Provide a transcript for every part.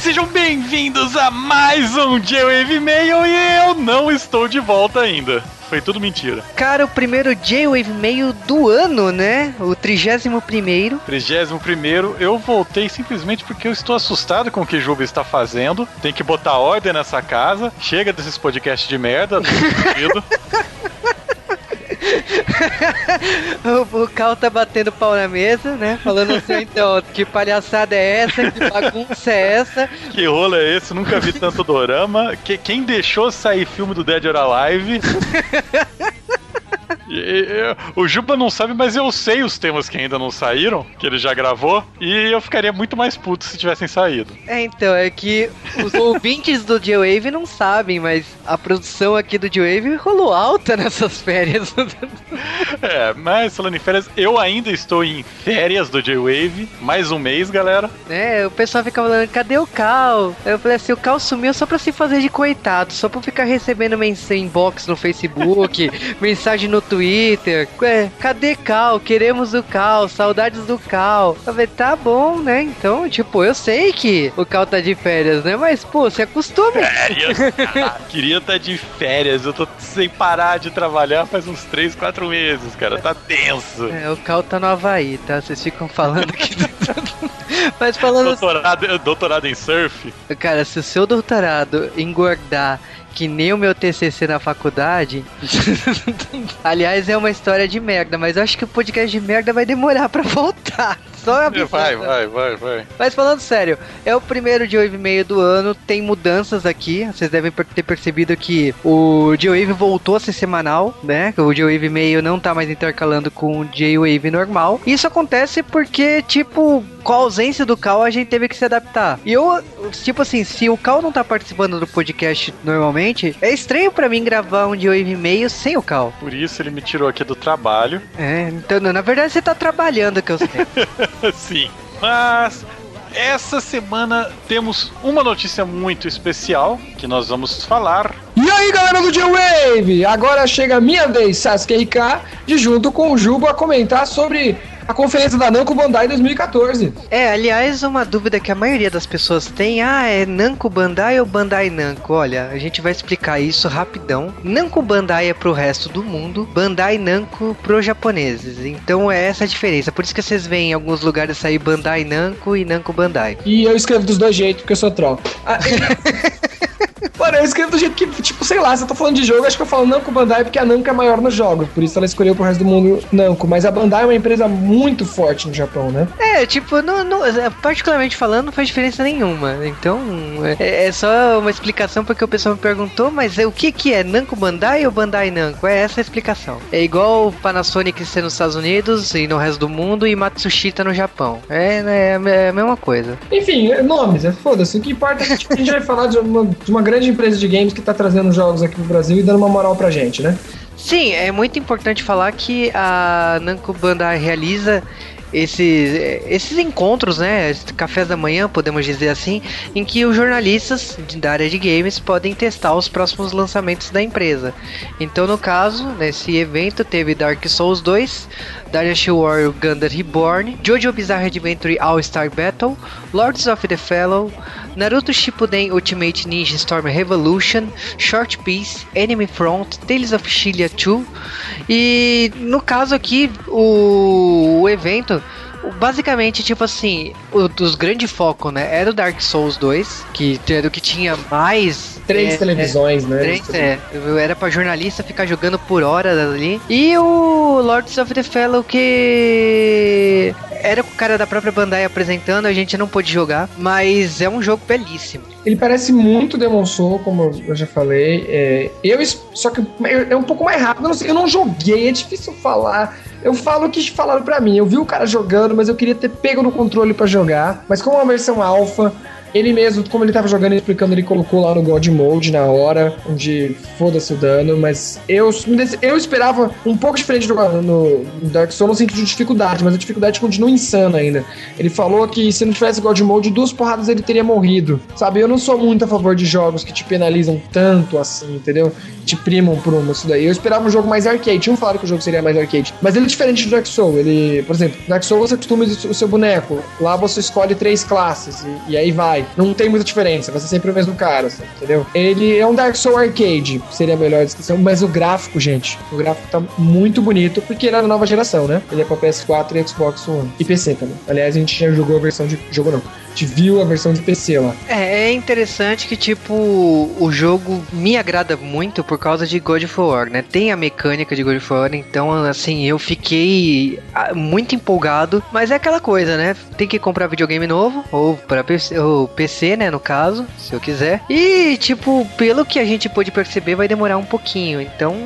sejam bem-vindos a mais um J-Wave Mail e eu não estou de volta ainda. Foi tudo mentira. Cara, o primeiro J-Wave Mail do ano, né? O 31 primeiro. 31 primeiro, eu voltei simplesmente porque eu estou assustado com o que o Juba está fazendo. Tem que botar ordem nessa casa. Chega desses podcasts de merda. o, o Cal tá batendo pau na mesa, né? Falando assim, então, que palhaçada é essa? Que bagunça é essa? Que rolo é esse? Nunca vi tanto dorama. Que, quem deixou sair filme do Dead or Alive? o Juba não sabe, mas eu sei os temas que ainda não saíram, que ele já gravou, e eu ficaria muito mais puto se tivessem saído. É, então, é que os ouvintes do J-Wave não sabem, mas a produção aqui do J-Wave rolou alta nessas férias. é, mas falando em férias, eu ainda estou em férias do J-Wave, mais um mês, galera. É, o pessoal fica falando, cadê o Cal? Eu falei assim, o Cal sumiu só pra se fazer de coitado, só pra ficar recebendo mensagem inbox no Facebook, mensagem no Twitter, Twitter. Ué, cadê Cal? Queremos o Cal, saudades do Cal. Eu falei, tá bom, né? Então, tipo, eu sei que o Cal tá de férias, né? Mas, pô, se acostume. Férias? Queria estar tá de férias. Eu tô sem parar de trabalhar faz uns 3, 4 meses, cara. Tá tenso. É, o Cal tá no Havaí, tá? Vocês ficam falando que. Mas falando. Doutorado, doutorado em surf? Cara, se o seu doutorado engordar que nem o meu TCC na faculdade. Aliás, é uma história de merda, mas eu acho que o podcast de merda vai demorar para voltar. Só avisando. Vai, vai, vai, vai. Mas falando sério, é o primeiro J-Wave meio do ano, tem mudanças aqui. Vocês devem ter percebido que o J-Wave voltou a ser semanal, né? O J-Wave meio não tá mais intercalando com o J-Wave normal. Isso acontece porque, tipo, com a ausência do Cal, a gente teve que se adaptar. E eu, tipo assim, se o Cal não tá participando do podcast normalmente, é estranho para mim gravar um J-Wave meio sem o Cal. Por isso ele me tirou aqui do trabalho. É, então, na verdade você tá trabalhando, que eu sei. Sim. Mas essa semana temos uma notícia muito especial que nós vamos falar. E aí, galera do J-Wave! Agora chega a minha vez, Sasuke RK, de junto com o Jubo a comentar sobre a conferência da Namco Bandai 2014. É, aliás, uma dúvida que a maioria das pessoas tem, ah, é Namco Bandai ou Bandai Namco? Olha, a gente vai explicar isso rapidão. Namco Bandai é pro resto do mundo, Bandai Namco pro japoneses. Então é essa a diferença. Por isso que vocês veem em alguns lugares sair Bandai Namco e Namco Bandai. E eu escrevo dos dois jeitos porque eu sou troll. Ah, eu escrevo do jeito que, tipo, sei lá, se eu tô falando de jogo, acho que eu falo Namco Bandai porque a Namco é maior nos jogos. Por isso ela escolheu pro resto do mundo Namco. Mas a Bandai é uma empresa muito forte no Japão, né? É, tipo, não, não, particularmente falando, não faz diferença nenhuma. Então, é, é só uma explicação porque o pessoal me perguntou, mas é, o que que é? Namco Bandai ou Bandai Namco? É essa a explicação. É igual o Panasonic ser nos Estados Unidos e no resto do mundo e Matsushita no Japão. É, né, é a mesma coisa. Enfim, nomes, é foda-se. O que importa é que tipo, a gente vai falar de uma, de uma grande empresa de games que está trazendo jogos aqui pro Brasil e dando uma moral pra gente, né? Sim, é muito importante falar que a Namco Bandai realiza esses, esses encontros, né, cafés da manhã, podemos dizer assim, em que os jornalistas da área de games podem testar os próximos lançamentos da empresa. Então, no caso, nesse evento teve Dark Souls 2, Dynasty Warrior Gundam Reborn, JoJo Bizarre Adventure All-Star Battle, Lords of the Fellow, Naruto Shippuden Ultimate Ninja Storm Revolution, Short Piece, Enemy Front, Tales of Shilia 2 e no caso aqui o, o evento basicamente, tipo assim, o dos grandes focos, né? Era o Dark Souls 2, que era o que tinha mais. Três é, televisões, é, né? Três, é. Era pra jornalista ficar jogando por horas ali. E o Lords of the Fellow, que era o cara da própria Bandai apresentando, a gente não pôde jogar, mas é um jogo belíssimo. Ele parece muito Demon Soul, como eu já falei. É, eu só que é um pouco mais rápido. Eu não, sei, eu não joguei, é difícil falar. Eu falo o que falaram para mim. Eu vi o cara jogando, mas eu queria ter pego no controle para jogar. Mas como é uma versão alfa, ele mesmo, como ele tava jogando e explicando, ele colocou lá no God Mode na hora, onde foda-se o dano, mas eu, eu esperava um pouco diferente do, no Dark Souls no sentido de dificuldade, mas a dificuldade continua insana ainda. Ele falou que se não tivesse God Mode, duas porradas ele teria morrido. Sabe, eu não sou muito a favor de jogos que te penalizam tanto assim, entendeu? Te primam por uma, isso daí. Eu esperava um jogo mais arcade. Tinham falado que o jogo seria mais arcade. Mas ele é diferente do Dark Souls. Ele, por exemplo, Dark Souls você costuma o seu boneco. Lá você escolhe três classes e, e aí vai Jedi. Não tem muita diferença, vai ser sempre o mesmo cara, assim, entendeu? Ele é um Dark Souls Arcade, seria a melhor descrição, mas o gráfico, gente, o gráfico tá muito bonito, porque ele é da nova geração, né? Ele é pra PS4 e Xbox One. E PC também. Aliás, a gente já jogou a versão de. Jogou não gente viu a versão de PC lá. É, é interessante que, tipo, o jogo me agrada muito por causa de God of War, né? Tem a mecânica de God of War, então, assim, eu fiquei ah, muito empolgado, mas é aquela coisa, né? Tem que comprar videogame novo, ou para PC, ou PC, né, no caso, se eu quiser. E, tipo, pelo que a gente pôde perceber, vai demorar um pouquinho, então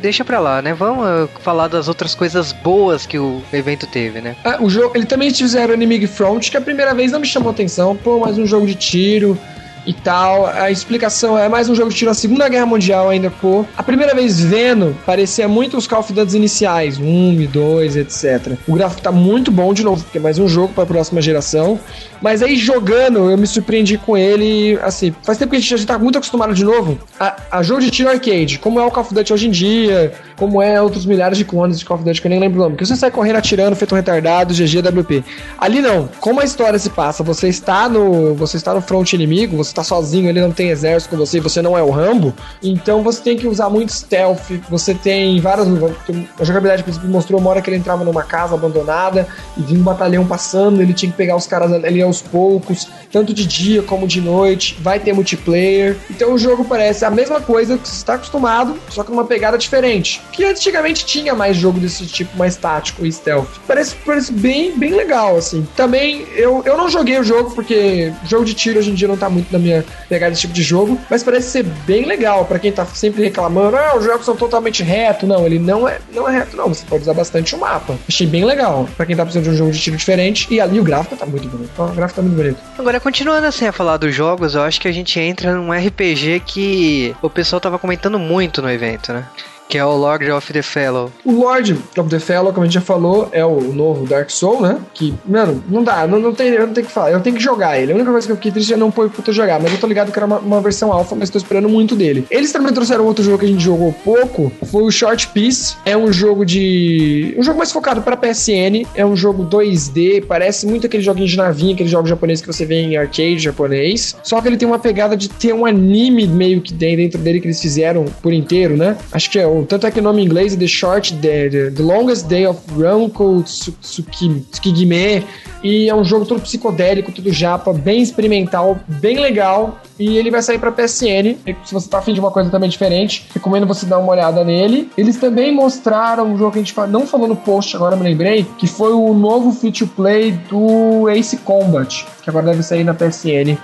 deixa pra lá, né? Vamos ah, falar das outras coisas boas que o evento teve, né? Ah, o jogo, ele também fizeram Enemy Front, que a primeira vez não me chamou atenção. Pô, mais um jogo de tiro e tal. A explicação é mais um jogo de tiro na Segunda Guerra Mundial ainda, pô. A primeira vez vendo, parecia muito os Call of Duty iniciais, 1 e 2, etc. O gráfico tá muito bom de novo, porque é mais um jogo para a próxima geração. Mas aí jogando, eu me surpreendi com ele, assim, faz tempo que a gente já tá muito acostumado de novo a, a jogo de tiro arcade, como é o Call of Duty hoje em dia, como é outros milhares de clones de Call of Duty que eu nem lembro o nome, que você sai correndo atirando, feito um retardado, GGWP. Ali não, como a história se passa, você está no, você está no front inimigo, você está sozinho, ele não tem exército com você, você não é o Rambo, então você tem que usar muito stealth, você tem várias, a jogabilidade por exemplo, mostrou uma hora que ele entrava numa casa abandonada e vinha um batalhão passando, ele tinha que pegar os caras ali aos poucos, tanto de dia como de noite, vai ter multiplayer. Então o jogo parece a mesma coisa que você está acostumado, só que numa pegada diferente. Que antigamente tinha mais jogo desse tipo, mais tático e stealth. Parece, parece bem, bem legal, assim. Também, eu, eu não joguei o jogo, porque jogo de tiro hoje em dia não tá muito na minha pegada desse tipo de jogo, mas parece ser bem legal para quem tá sempre reclamando, ah, os jogos são totalmente reto. Não, ele não é, não é reto, não. Você pode usar bastante o mapa. Achei bem legal para quem tá precisando de um jogo de tiro diferente. E ali o gráfico tá muito bonito. O gráfico tá muito bonito. Agora, continuando assim a falar dos jogos, eu acho que a gente entra num RPG que o pessoal tava comentando muito no evento, né? Que é o Lord of the Fellow. O Lord of the Fellow, como a gente já falou, é o novo Dark Soul, né? Que, mano, não dá, não, não tem, eu não tenho que falar, eu tenho que jogar ele. A única coisa que eu fiquei triste é não pôr pra jogar, mas eu tô ligado que era uma, uma versão alfa, mas tô esperando muito dele. Eles também trouxeram outro jogo que a gente jogou pouco, foi o Short Piece. É um jogo de. um jogo mais focado pra PSN, é um jogo 2D, parece muito aquele joguinho de navinha, aquele jogo japonês que você vê em arcade japonês. Só que ele tem uma pegada de ter um anime meio que dentro dele que eles fizeram por inteiro, né? Acho que é o tanto é que o nome em inglês é The Short Day, The Longest Day of Ranko Tsukigime. E é um jogo todo psicodélico, tudo japa, bem experimental, bem legal. E ele vai sair para PSN. Se você tá afim de uma coisa também diferente, recomendo você dar uma olhada nele. Eles também mostraram um jogo que a gente não falou no post, agora me lembrei, que foi o novo feature play do Ace Combat, que agora deve sair na PSN.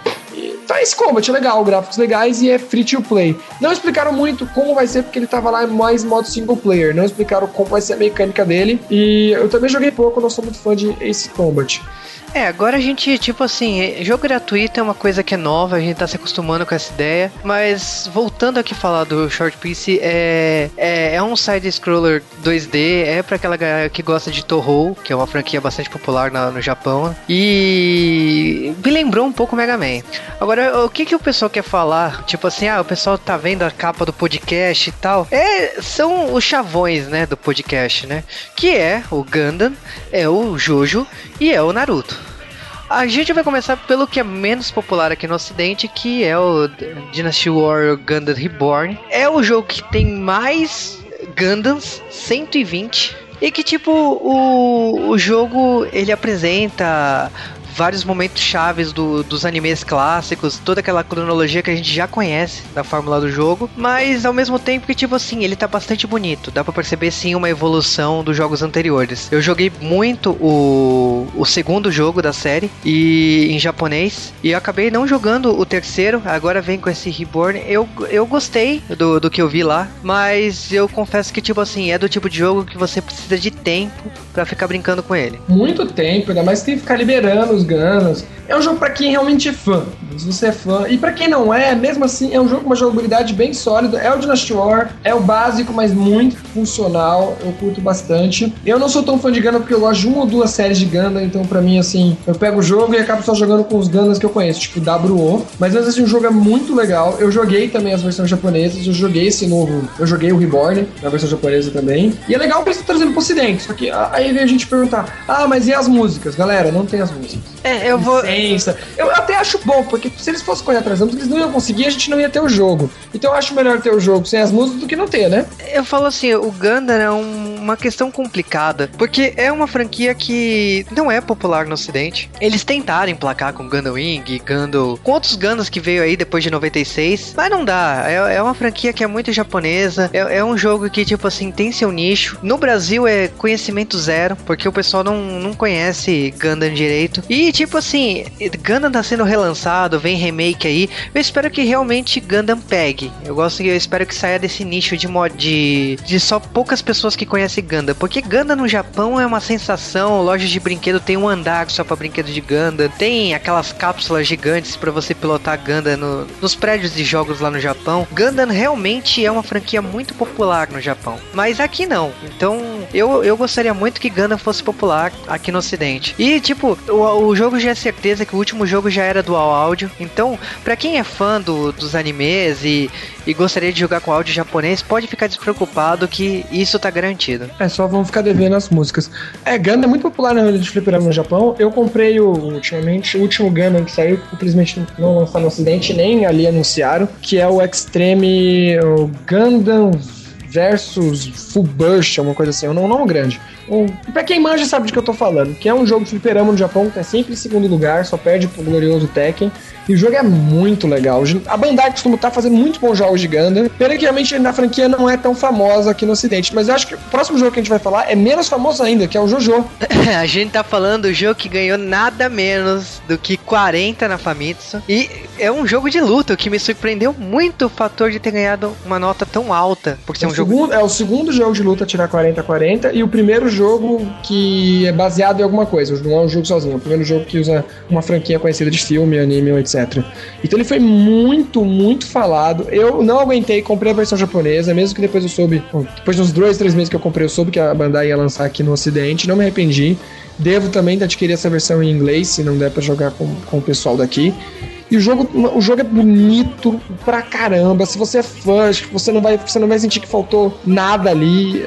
Tá, esse combat é legal, gráficos legais e é free to play. Não explicaram muito como vai ser, porque ele tava lá mais modo single player. Não explicaram como vai ser a mecânica dele. E eu também joguei pouco, não sou muito fã de Ace Combat. É, agora a gente, tipo assim, é, jogo gratuito é uma coisa que é nova, a gente tá se acostumando com essa ideia, mas voltando aqui falar do Short Piece, é, é, é um side-scroller 2D, é pra aquela galera que gosta de Toho, que é uma franquia bastante popular na, no Japão, e me lembrou um pouco Mega Man. Agora, o que que o pessoal quer falar? Tipo assim, ah, o pessoal tá vendo a capa do podcast e tal, é, são os chavões, né, do podcast, né, que é o Gundam, é o Jojo e é o Naruto. A gente vai começar pelo que é menos popular aqui no ocidente, que é o Dynasty Warrior Gundam Reborn. É o jogo que tem mais Gundams, 120. E que tipo, o, o jogo ele apresenta vários momentos chaves do, dos animes clássicos, toda aquela cronologia que a gente já conhece da fórmula do jogo, mas ao mesmo tempo que, tipo assim, ele tá bastante bonito. Dá pra perceber sim uma evolução dos jogos anteriores. Eu joguei muito o, o segundo jogo da série e em japonês, e eu acabei não jogando o terceiro, agora vem com esse Reborn. Eu, eu gostei do, do que eu vi lá, mas eu confesso que, tipo assim, é do tipo de jogo que você precisa de tempo para ficar brincando com ele. Muito tempo, ainda mais tem que ficar liberando os Ganas. É um jogo para quem realmente é fã. Se você é fã. E para quem não é, mesmo assim, é um jogo com uma jogabilidade bem sólida. É o Dynasty War, é o básico, mas muito funcional. Eu curto bastante. Eu não sou tão fã de Gundam porque eu gosto de uma ou duas séries de Gundam, então para mim, assim, eu pego o jogo e acabo só jogando com os Gundams que eu conheço, tipo WO. Mas mesmo assim, o jogo é muito legal. Eu joguei também as versões japonesas, eu joguei esse novo. Eu joguei o Reborn, na versão japonesa também. E é legal que eles estão trazendo pro ocidente. Só que aí vem a gente perguntar: ah, mas e as músicas? Galera, não tem as músicas. É, eu vou. Licença. Eu até acho bom, porque se eles fossem correr atrás da música, eles não iam conseguir, a gente não ia ter o jogo. Então eu acho melhor ter o jogo sem as músicas do que não ter, né? Eu falo assim, o Gundam é um, uma questão complicada, porque é uma franquia que não é popular no ocidente. Eles tentaram emplacar com Gundam Wing, Gundam, com outros Gundams que veio aí depois de 96, mas não dá. É, é uma franquia que é muito japonesa, é, é, um jogo que, tipo assim, tem seu nicho. No Brasil é conhecimento zero, porque o pessoal não, não conhece Gundam direito. E, tipo assim, Gundam tá sendo relançado, vem remake aí. Eu espero que realmente Gundam pegue. Eu gosto eu espero que saia desse nicho de mod de, de só poucas pessoas que conhecem Gundam. Porque Gundam no Japão é uma sensação, lojas de brinquedo tem um andar só para brinquedos de Gundam, tem aquelas cápsulas gigantes para você pilotar Gundam no, nos prédios de jogos lá no Japão. Gundam realmente é uma franquia muito popular no Japão, mas aqui não. Então eu, eu gostaria muito que Gundam fosse popular aqui no Ocidente. E tipo, o, o jogo já é certeza que o último jogo já era dual áudio. Então, para quem é fã do, dos animes e, e gostaria de jogar com áudio japonês, pode ficar despreocupado que isso tá garantido. É só vão ficar devendo as músicas. É, Gundam é muito popular na rede de fliperama no Japão. Eu comprei o, ultimamente o último Gundam que saiu, infelizmente não lançaram no ocidente, nem ali anunciaram, que é o Extreme o Gundam versus Full Burst, uma coisa assim, é um nome grande. Um, pra quem manja sabe de que eu tô falando, que é um jogo de fliperama no Japão que tá sempre em segundo lugar, só perde pro glorioso Tekken. E o jogo é muito legal. A Bandai costuma estar tá fazendo muito bons jogos de Gundam. Pena que realmente na franquia não é tão famosa aqui no ocidente. Mas eu acho que o próximo jogo que a gente vai falar é menos famoso ainda, que é o Jojo. a gente tá falando do jogo que ganhou nada menos do que 40 na Famitsu. E é um jogo de luta, o que me surpreendeu muito o fator de ter ganhado uma nota tão alta. Por ser é segundo. É o segundo jogo de luta tirar 40 a 40 e o primeiro jogo que é baseado em alguma coisa. Não é um jogo sozinho, é o primeiro jogo que usa uma franquia conhecida de filme, anime, etc. Então ele foi muito, muito falado. Eu não aguentei, comprei a versão japonesa, mesmo que depois eu soube, depois de uns dois, três meses que eu comprei, eu soube que a Bandai ia lançar aqui no ocidente, não me arrependi. Devo também adquirir essa versão em inglês, se não der para jogar com, com o pessoal daqui. E o jogo, o jogo é bonito pra caramba. Se você é fã, acho que você não vai, você não vai sentir que faltou nada ali.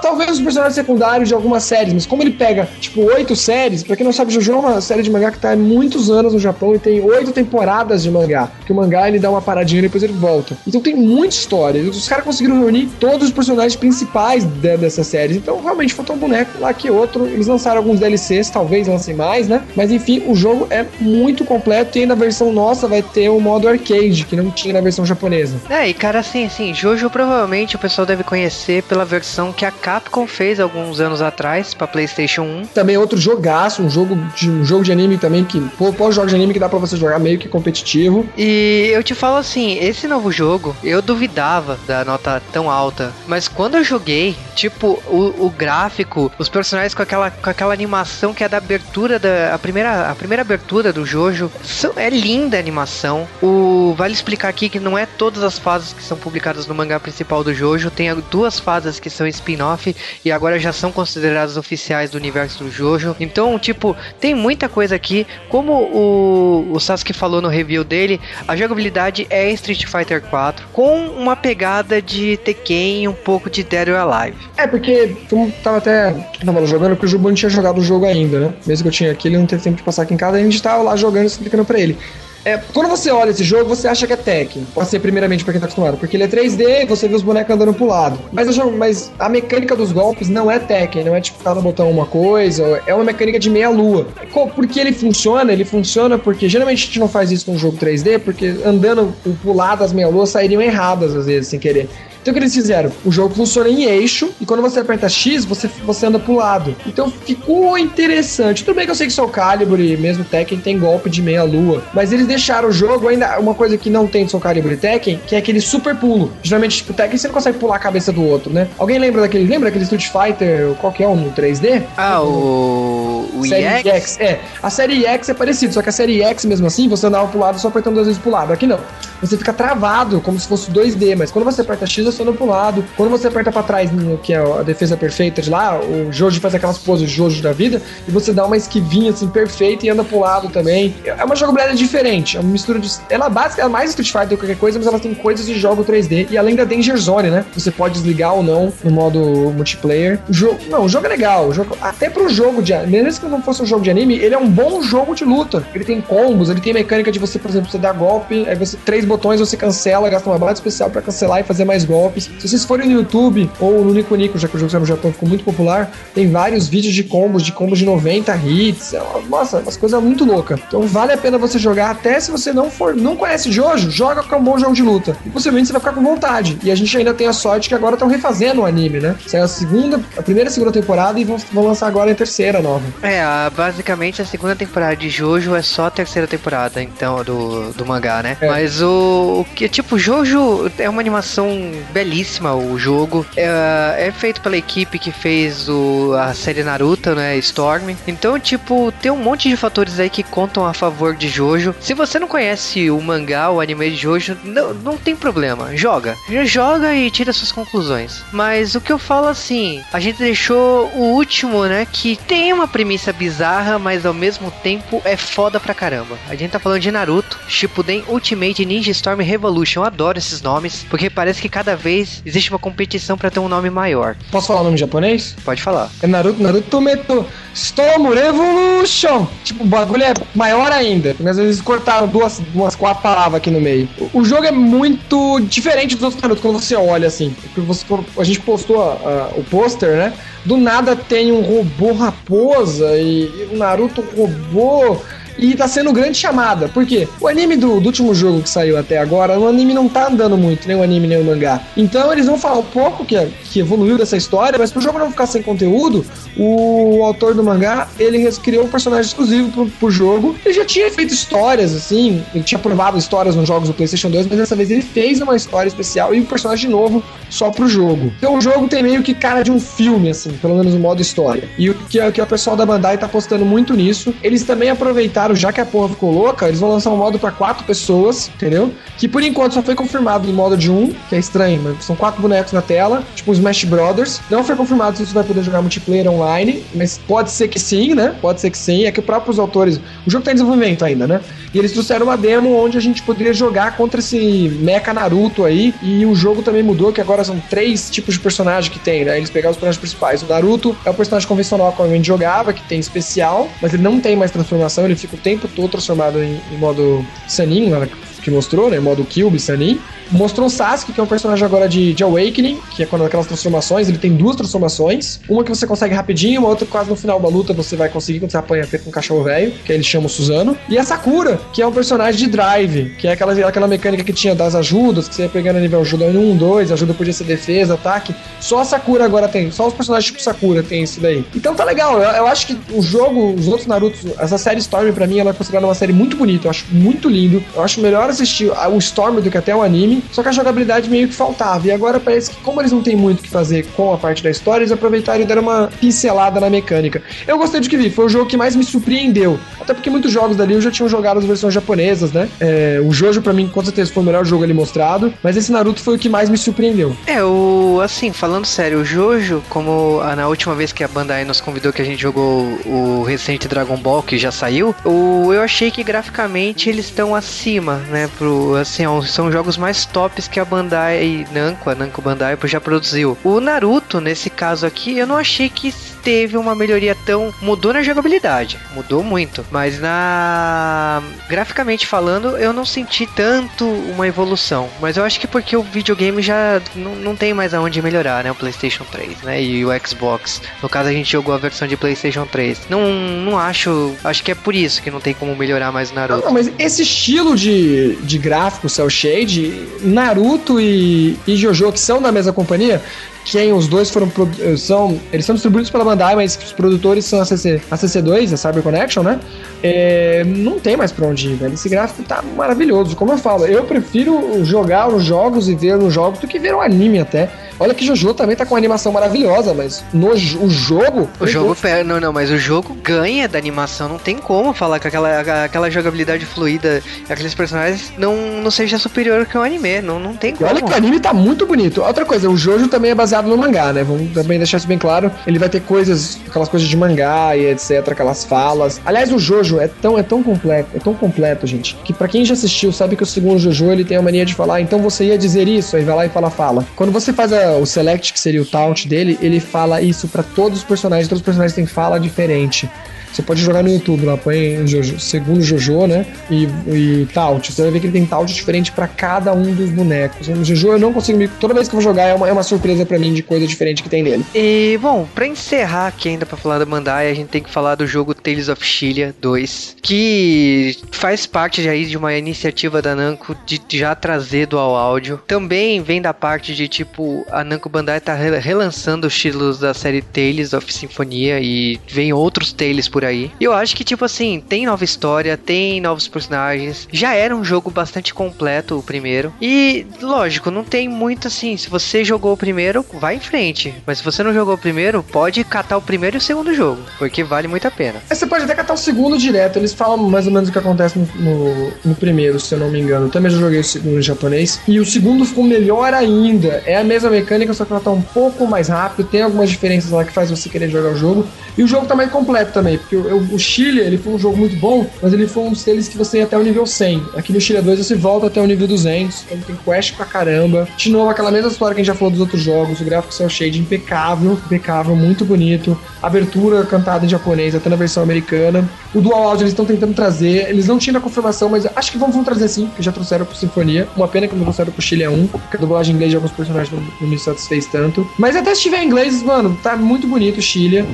Talvez os personagens secundários de algumas séries, mas como ele pega, tipo, oito séries, pra quem não sabe, Jojo é uma série de mangá que tá há muitos anos no Japão e tem oito temporadas de mangá. Porque o mangá ele dá uma paradinha e depois ele volta. Então tem muita história. Os caras conseguiram reunir todos os personagens principais de, dessas séries. Então realmente faltou um boneco lá que outro. Eles lançaram alguns DLCs, talvez lancem mais, né? Mas enfim, o jogo é muito completo e ainda a versão nossa vai ter o modo arcade, que não tinha na versão japonesa. É, e cara, assim, assim, Jojo provavelmente o pessoal deve conhecer pela versão que a Capcom fez alguns anos atrás para PlayStation 1. Também outro jogaço, um jogo de um jogo de anime também que, pô, pós jogo de anime que dá para você jogar meio que competitivo. E eu te falo assim, esse novo jogo, eu duvidava da nota tão alta, mas quando eu joguei, tipo, o, o gráfico, os personagens com aquela, com aquela animação que é da abertura da a primeira a primeira abertura do Jojo, é linda a animação. O vale explicar aqui que não é todas as fases que são publicadas no mangá principal do Jojo, tem duas fases que são spin-off e agora já são consideradas oficiais do universo do Jojo. Então, tipo, tem muita coisa aqui. Como o, o Sasuke falou no review dele, a jogabilidade é Street Fighter 4 com uma pegada de Tekken e um pouco de Dead or Alive. É, porque tu tava até tava jogando porque o Jubu não tinha jogado o jogo ainda, né? Mesmo que eu tinha aqui, ele não teve tempo de passar aqui em casa, a gente tava lá jogando explicando pra ele. É, quando você olha esse jogo, você acha que é Tekken. Pode ser primeiramente pra quem tá acostumado. Porque ele é 3D, você vê os bonecos andando pro lado. Mas, o jogo, mas a mecânica dos golpes não é Tekken, não é tipo cada botão uma coisa. É uma mecânica de meia-lua. Por que ele funciona? Ele funciona porque geralmente a gente não faz isso com um jogo 3D, porque andando pro lado as meia-luas sairiam erradas às vezes, sem querer. Então o que eles fizeram? O jogo funciona em eixo e quando você aperta X, você, você anda pro lado. Então ficou interessante. Tudo bem que eu sei que Soul Calibur e mesmo Tekken tem golpe de meia lua, mas eles deixaram o jogo ainda uma coisa que não tem de Soul Calibur e Tekken, que é aquele super pulo. Geralmente, tipo, Tekken você não consegue pular a cabeça do outro, né? Alguém lembra daquele, lembra daquele Street Fighter, qual que é o no 3D? Ah, o... o série EX? EX? É, a série X é parecido, só que a série X mesmo assim, você andava pro lado só apertando duas vezes pro lado. Aqui não. Você fica travado, como se fosse 2D, mas quando você aperta X, você anda pro lado. Quando você aperta pra trás, que é a defesa perfeita de lá, o Jojo faz aquelas poses Jojo da vida, e você dá uma esquivinha assim perfeita e anda pro lado também. É uma jogabilidade diferente, é uma mistura de. Ela é básica, é mais Street Fighter do que qualquer coisa, mas ela tem coisas de jogo 3D. E além da Danger Zone, né? Você pode desligar ou não no modo multiplayer. O jogo. Não, o jogo é legal. O jogo, até pro jogo de. Mesmo que não fosse um jogo de anime, ele é um bom jogo de luta. Ele tem combos, ele tem mecânica de você, por exemplo, você dar golpe, aí você. Três botões você cancela, gasta uma bala especial para cancelar e fazer mais golpes. Se vocês forem no YouTube ou no Nico Nico, já que o jogo saiu no Japão ficou muito popular, tem vários vídeos de combos, de combos de 90 hits. É uma, nossa, umas coisas muito loucas. Então vale a pena você jogar, até se você não for, não conhece Jojo, joga com um bom jogo de luta. E possivelmente você vai ficar com vontade. E a gente ainda tem a sorte que agora estão refazendo o anime, né? Saiu a segunda, a primeira e segunda temporada e vão, vão lançar agora a terceira nova. É, a, basicamente a segunda temporada de Jojo é só a terceira temporada, então, do, do mangá, né? É. Mas o, o que, tipo, Jojo é uma animação belíssima, o jogo. É, é feito pela equipe que fez o, a série Naruto, né? Storm. Então, tipo, tem um monte de fatores aí que contam a favor de Jojo. Se você não conhece o mangá, o anime de Jojo, não, não tem problema. Joga. Joga e tira suas conclusões. Mas o que eu falo assim, a gente deixou o último, né? Que tem uma premissa bizarra, mas ao mesmo tempo é foda pra caramba. A gente tá falando de Naruto, Shippuden Ultimate Ninja Storm Revolution. Eu adoro esses nomes, porque parece que cada vez existe uma competição para ter um nome maior. Posso falar o nome japonês? Pode falar. É Naruto, Naruto Meto Storm Revolution. Tipo, o bagulho é maior ainda. Mas eles cortaram duas, umas quatro palavras aqui no meio. O, o jogo é muito diferente dos outros Naruto quando você olha assim. Porque você, a gente postou a, a, o pôster, né? Do nada tem um robô raposa e, e o Naruto robô e tá sendo grande chamada. Por quê? O anime do, do, último jogo que saiu até agora, o anime não tá andando muito, nem o anime nem o mangá. Então eles vão falar um pouco que, que evoluiu dessa história, mas pro jogo não ficar sem conteúdo, o autor do mangá, ele criou um personagem exclusivo pro, pro jogo. Ele já tinha feito histórias, assim, ele tinha provado histórias nos jogos do PlayStation 2, mas dessa vez ele fez uma história especial e um personagem novo só pro jogo. Então o jogo tem meio que cara de um filme, assim, pelo menos no modo história. E o que, que o pessoal da Bandai tá postando muito nisso. Eles também aproveitaram, já que a porra ficou louca, eles vão lançar um modo para quatro pessoas, entendeu? Que por enquanto só foi confirmado no modo de um, que é estranho, mas são quatro bonecos na tela, tipo os Smash Brothers. Não foi confirmado se você vai poder jogar multiplayer online, mas pode ser que sim, né? Pode ser que sim. É que os próprios autores. O jogo tá em desenvolvimento ainda, né? E eles trouxeram uma demo onde a gente poderia jogar contra esse Mecha Naruto aí. E o jogo também mudou, que agora são três tipos de personagem que tem, né? Eles pegaram os personagens principais. O Naruto é o personagem convencional que a gente jogava, que tem especial, mas ele não tem mais transformação, ele fica o tempo todo transformado em, em modo Sanin, né? Que mostrou, né? Modo Cube, Sanin. Mostrou o Sasuke, que é um personagem agora de, de Awakening, que é quando aquelas transformações, ele tem duas transformações. Uma que você consegue rapidinho, uma outra quase no final da luta você vai conseguir quando você apanha feito com um cachorro velho, que aí ele chama o Suzano. E a Sakura, que é um personagem de Drive, que é aquela, aquela mecânica que tinha das ajudas, que você ia pegando nível ajuda 1, 2, ajuda podia ser defesa, ataque. Só a Sakura agora tem, só os personagens tipo Sakura tem isso daí. Então tá legal, eu, eu acho que o jogo, os outros Naruto, essa série Storm pra mim, ela é considerada uma série muito bonita, eu acho muito lindo. Eu acho melhor assistir o Storm do que até o anime, só que a jogabilidade meio que faltava. E agora parece que, como eles não têm muito o que fazer com a parte da história, eles aproveitaram e deram uma pincelada na mecânica. Eu gostei do que vi, foi o jogo que mais me surpreendeu. Até porque muitos jogos dali eu já tinha jogado as versões japonesas, né? É, o Jojo, para mim, com certeza foi o melhor jogo ali mostrado, mas esse Naruto foi o que mais me surpreendeu. É, o. Assim, falando sério, o Jojo, como na última vez que a Bandai nos convidou que a gente jogou o recente Dragon Ball, que já saiu, o, eu achei que graficamente eles estão acima, né? Pro, assim, são jogos mais tops que a Bandai Namco, a Namco Bandai já produziu. O Naruto, nesse caso aqui, eu não achei que teve uma melhoria tão. Mudou na jogabilidade, mudou muito. Mas na. Graficamente falando, eu não senti tanto uma evolução. Mas eu acho que porque o videogame já não, não tem mais aonde melhorar, né? O PlayStation 3, né? E o Xbox. No caso, a gente jogou a versão de PlayStation 3. Não, não acho. Acho que é por isso que não tem como melhorar mais Naruto. Não, mas esse estilo de, de gráfico, cel shade, Naruto e, e Jojo, que são da mesma companhia, quem os dois foram são eles são distribuídos pela Bandai, mas os produtores são a, CC, a CC2, a Cyber Connection, né? É, não tem mais pra onde ir, velho. Esse gráfico tá maravilhoso. Como eu falo, eu prefiro jogar os jogos e ver os jogos do que ver um anime até. Olha que Jojo também tá com uma animação maravilhosa, mas no o jogo. O jogo, pera, não, não, mas o jogo ganha da animação. Não tem como falar que aquela, aquela jogabilidade fluida, aqueles personagens não, não seja superior que o anime. Não, não tem como. Olha que o anime tá muito bonito. Outra coisa, o Jojo também é baseado no mangá, né? Vamos também deixar isso bem claro. Ele vai ter coisas, aquelas coisas de mangá e etc, aquelas falas. Aliás, o Jojo é tão, é tão completo, é tão completo, gente, que para quem já assistiu sabe que o segundo Jojo ele tem a mania de falar, então você ia dizer isso, aí vai lá e fala fala. Quando você faz a o select, que seria o taunt dele, ele fala isso para todos os personagens, todos os personagens têm fala diferente. Você pode jogar no YouTube lá, põe segundo Jojo, né? E, e Taut. Você vai ver que ele tem Taut diferente para cada um dos bonecos. O Jojo eu não consigo me. Toda vez que eu vou jogar é uma, é uma surpresa para mim de coisa diferente que tem nele. E, bom, para encerrar aqui ainda para falar da Bandai, a gente tem que falar do jogo Tales of Chilia 2, que faz parte aí de uma iniciativa da Namco de já trazer dual áudio. Também vem da parte de tipo, a Namco Bandai tá relançando os títulos da série Tales of Sinfonia e vem outros Tales por por aí. E eu acho que, tipo assim, tem nova história, tem novos personagens. Já era um jogo bastante completo o primeiro. E, lógico, não tem muito assim. Se você jogou o primeiro, vai em frente. Mas se você não jogou o primeiro, pode catar o primeiro e o segundo jogo. Porque vale muito a pena. Você pode até catar o segundo direto. Eles falam mais ou menos o que acontece no, no, no primeiro, se eu não me engano. Eu também já joguei o segundo em japonês. E o segundo ficou melhor ainda. É a mesma mecânica, só que ela tá um pouco mais rápido. Tem algumas diferenças lá que faz você querer jogar o jogo. E o jogo tá mais completo também. Porque o Chile, ele foi um jogo muito bom, mas ele foi um deles que você ia até o nível 100. Aqui no Chile 2 você volta até o nível 200, então tem quest pra caramba. De novo, aquela mesma história que a gente já falou dos outros jogos, o gráfico cel shade impecável, impecável, muito bonito. Abertura cantada em japonês, até na versão americana. O Dual Audio eles estão tentando trazer, eles não tinham a confirmação, mas acho que vão, vão trazer sim, que já trouxeram pro Sinfonia. Uma pena que não trouxeram pro Chile 1, porque a dublagem em inglês de alguns personagens não, não me satisfez tanto. Mas até se tiver em inglês, mano, tá muito bonito o Chile.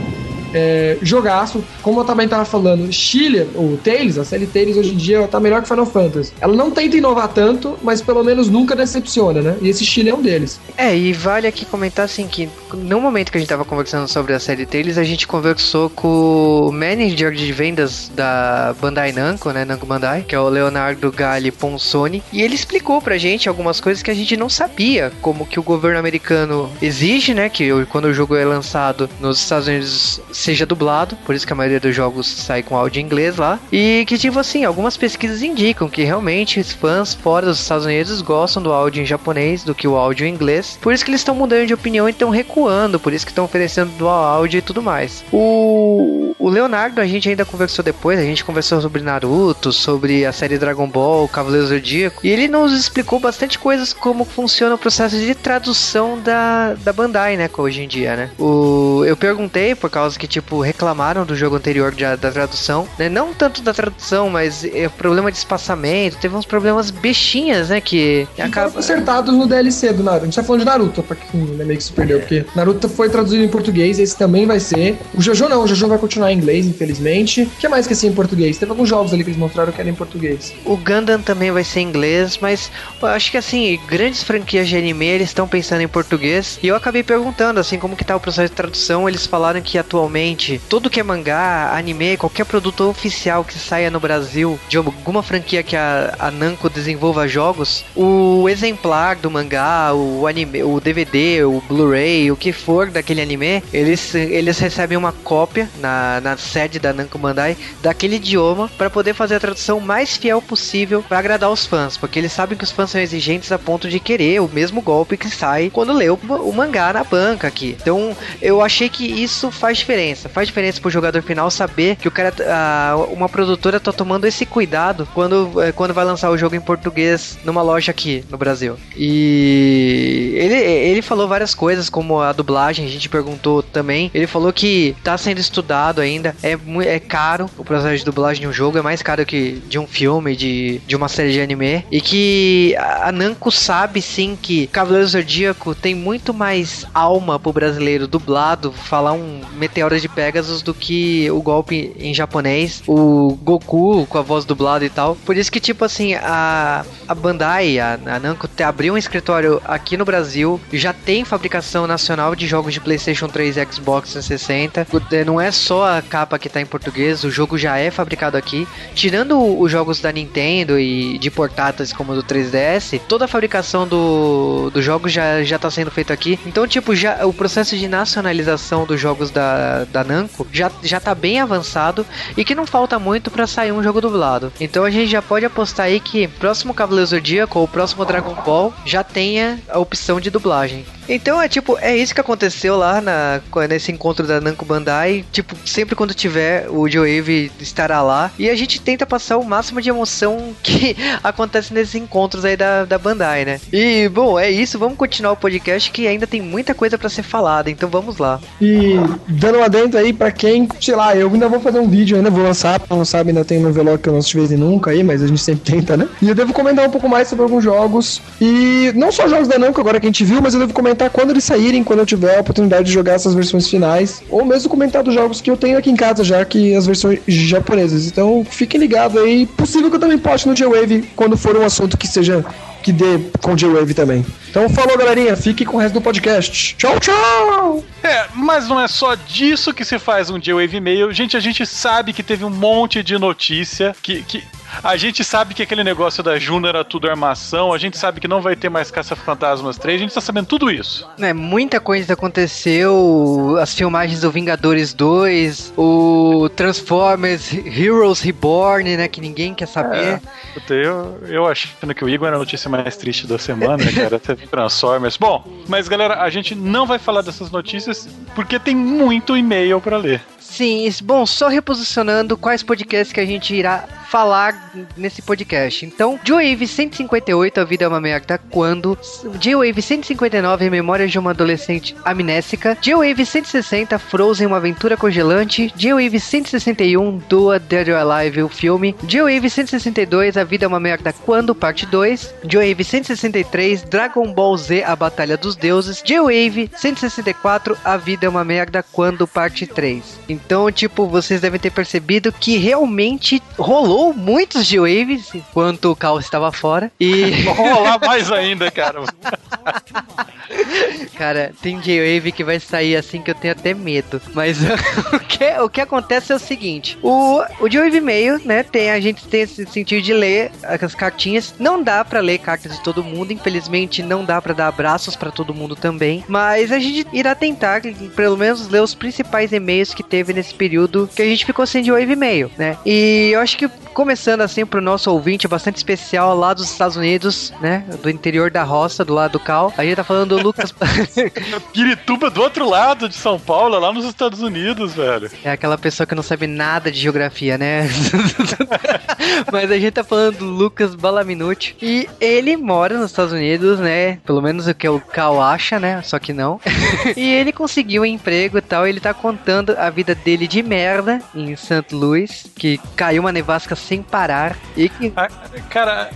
É, jogaço, como eu também tava falando, Chile, o Tales, a série Tales hoje em dia tá melhor que Final Fantasy. Ela não tenta inovar tanto, mas pelo menos nunca decepciona, né? E esse Chile é um deles. É, e vale aqui comentar assim que no momento que a gente tava conversando sobre a série Tales, a gente conversou com o manager de vendas da Bandai Namco, né, Namco Bandai, que é o Leonardo Galli Ponsoni, e ele explicou pra gente algumas coisas que a gente não sabia, como que o governo americano exige, né, que quando o jogo é lançado nos Estados Unidos seja dublado, por isso que a maioria dos jogos sai com áudio em inglês lá. E que, tipo assim, algumas pesquisas indicam que realmente os fãs fora dos Estados Unidos gostam do áudio em japonês do que o áudio em inglês. Por isso que eles estão mudando de opinião e estão recuando, por isso que estão oferecendo dual áudio e tudo mais. O, o Leonardo, a gente ainda conversou depois, a gente conversou sobre Naruto, sobre a série Dragon Ball, Cavaleiro Zodíaco, e ele nos explicou bastante coisas como funciona o processo de tradução da, da Bandai, né, hoje em dia, né. O, eu perguntei, por causa que que, tipo, reclamaram do jogo anterior de, da tradução, né? Não tanto da tradução, mas é problema de espaçamento, teve uns problemas bestinhas, né? Que acaba... consertados no DLC do Naruto. A gente tá falando de Naruto, pra quem né, meio que se perdeu, porque Naruto foi traduzido em português, esse também vai ser. O Jojo não, o Jojo vai continuar em inglês, infelizmente. O que mais que é assim em português? Teve alguns jogos ali que eles mostraram que era em português. O Gundam também vai ser em inglês, mas eu acho que assim, grandes franquias de anime, eles estão pensando em português. E eu acabei perguntando, assim, como que tá o processo de tradução. Eles falaram que atualmente tudo que é mangá, anime, qualquer produto oficial que saia no Brasil de alguma franquia que a, a Namco desenvolva jogos, o exemplar do mangá, o anime, o DVD, o Blu-ray, o que for daquele anime, eles, eles recebem uma cópia na, na sede da Namco Bandai daquele idioma para poder fazer a tradução mais fiel possível para agradar os fãs, porque eles sabem que os fãs são exigentes a ponto de querer o mesmo golpe que sai quando lê o, o mangá na banca aqui. Então, eu achei que isso faz diferença diferença. Faz diferença pro jogador final saber que o cara, a, uma produtora tá tomando esse cuidado quando, é, quando vai lançar o jogo em português numa loja aqui no Brasil. E ele, ele falou várias coisas, como a dublagem, a gente perguntou também. Ele falou que tá sendo estudado ainda. É, é caro o processo de dublagem de um jogo, é mais caro que de um filme, de, de uma série de anime. E que a Namco sabe sim que Cavaleiro Zodíaco tem muito mais alma pro brasileiro dublado, falar um meteoro de Pegasus do que o golpe em japonês, o Goku com a voz dublada e tal. Por isso que, tipo assim, a, a Bandai, a, a Namco, abriu um escritório aqui no Brasil, já tem fabricação nacional de jogos de PlayStation 3 e Xbox 360. É, não é só a capa que tá em português, o jogo já é fabricado aqui. Tirando os jogos da Nintendo e de portáteis como o do 3DS, toda a fabricação do, do jogo já, já tá sendo feito aqui. Então, tipo, já o processo de nacionalização dos jogos da, da Namco já, já tá bem avançado e que não falta muito para sair um jogo dublado. Então a gente já pode apostar aí que próximo Cavaleiro Zodíaco ou próximo Dragon Ball já tenha a opção de dublagem. Então é tipo, é isso que aconteceu lá na, nesse encontro da Namco Bandai. Tipo, sempre quando tiver o Joe-Wave estará lá. E a gente tenta passar o máximo de emoção que acontece nesses encontros aí da, da Bandai, né? E, bom, é isso. Vamos continuar o podcast que ainda tem muita coisa para ser falada. Então vamos lá. E dando uma dentro aí para quem, sei lá, eu ainda vou fazer um vídeo, ainda vou lançar. Pra não sabe, ainda tem no vlog que eu não estive nunca aí, mas a gente sempre tenta, né? E eu devo comentar um pouco mais sobre alguns jogos. E não só jogos da Namco agora que a gente viu, mas eu devo comentar comentar quando eles saírem, quando eu tiver a oportunidade de jogar essas versões finais, ou mesmo comentar dos jogos que eu tenho aqui em casa já, que as versões japonesas. Então fiquem ligados aí. Possível que eu também poste no J-Wave quando for um assunto que seja que dê com J-Wave também. Então falou, galerinha. Fique com o resto do podcast. Tchau, tchau! É, mas não é só disso que se faz um J-Wave e-mail. Gente, a gente sabe que teve um monte de notícia que, que a gente sabe que aquele negócio da Juno era tudo armação, a gente sabe que não vai ter mais Caça-Fantasmas 3, a gente tá sabendo tudo isso. É, muita coisa aconteceu, as filmagens do Vingadores 2, o Transformers Heroes Reborn, né, que ninguém quer saber. É, eu, eu achando que o Igor era a notícia mais triste da semana, né, cara, Transformers. Bom, mas galera, a gente não vai falar dessas notícias porque tem muito e-mail para ler. Sim, bom, só reposicionando quais podcasts que a gente irá falar nesse podcast. Então, Joe-Wave 158, A Vida é uma Merda, quando? Joe-Wave 159, Memórias de uma Adolescente Amnésica. Joe-Wave 160, Frozen, Uma Aventura Congelante. Joe-Wave 161, Doa Dead or Alive, o filme. Joe-Wave 162, A Vida é uma Merda, quando? Parte 2. Joe-Wave 163, Dragon Ball Z, A Batalha dos Deuses. Joe-Wave 164, A Vida é uma Merda, quando? Parte 3. Então, tipo, vocês devem ter percebido que realmente rolou muitos G-Waves enquanto o Caos estava fora. E. Rolar mais ainda, cara. cara, tem J-Wave que vai sair assim que eu tenho até medo. Mas o, que, o que acontece é o seguinte: o, o J-Wave Mail, né? Tem, a gente tem esse sentido de ler as cartinhas. Não dá para ler cartas de todo mundo. Infelizmente, não dá para dar abraços para todo mundo também. Mas a gente irá tentar, pelo menos, ler os principais e-mails que teve nesse período que a gente ficou sem J-Wave Mail, né? E eu acho que começando assim pro nosso ouvinte bastante especial lá dos Estados Unidos, né? Do interior da roça, do lado do Cal. A gente tá falando do Lucas. Pirituba do outro lado de São Paulo, lá nos Estados Unidos, velho. É aquela pessoa que não sabe nada de geografia, né? Mas a gente tá falando do Lucas Balaminuti. E ele mora nos Estados Unidos, né? Pelo menos o que o Cal acha, né? Só que não. e ele conseguiu um emprego e tal. Ele tá contando a vida dele de merda em St. Louis, que caiu uma nevasca sem parar. E que... Ah, cara,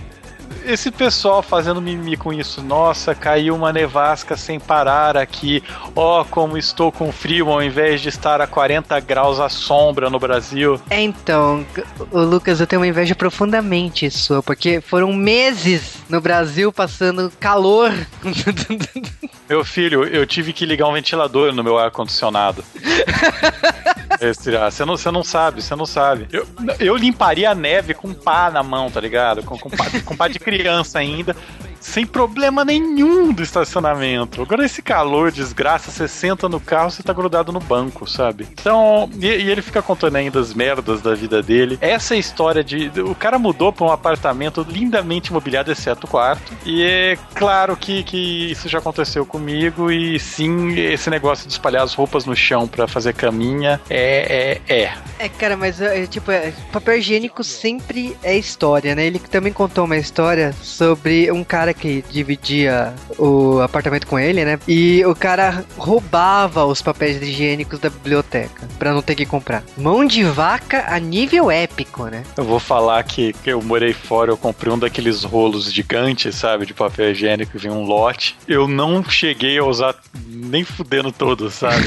esse pessoal fazendo mimimi com isso, nossa, caiu uma nevasca sem parar aqui, ó, oh, como estou com frio ao invés de estar a 40 graus à sombra no Brasil. É, então, o Lucas, eu tenho uma inveja profundamente sua, porque foram meses no Brasil passando calor. Meu filho, eu tive que ligar um ventilador no meu ar-condicionado. Você não, você não sabe, você não sabe. Eu, eu limparia a neve com pá na mão, tá ligado? Com, com, pá, com pá de criança ainda sem problema nenhum do estacionamento. Agora esse calor, desgraça, você senta no carro, você tá grudado no banco, sabe? Então, e, e ele fica contando ainda as merdas da vida dele. Essa é história de. O cara mudou pra um apartamento lindamente imobiliado, exceto o quarto. E é claro que, que isso já aconteceu comigo. E sim, esse negócio de espalhar as roupas no chão para fazer caminha é, é, é. É, cara, mas é, tipo, é, papel higiênico sempre é história, né? Ele também contou uma história sobre um cara cara que dividia o apartamento com ele, né? E o cara roubava os papéis higiênicos da biblioteca para não ter que comprar. Mão de vaca a nível épico, né? Eu vou falar que, que eu morei fora, eu comprei um daqueles rolos gigantes, sabe, de papel higiênico, vinha um lote. Eu não cheguei a usar nem fudendo todo, sabe?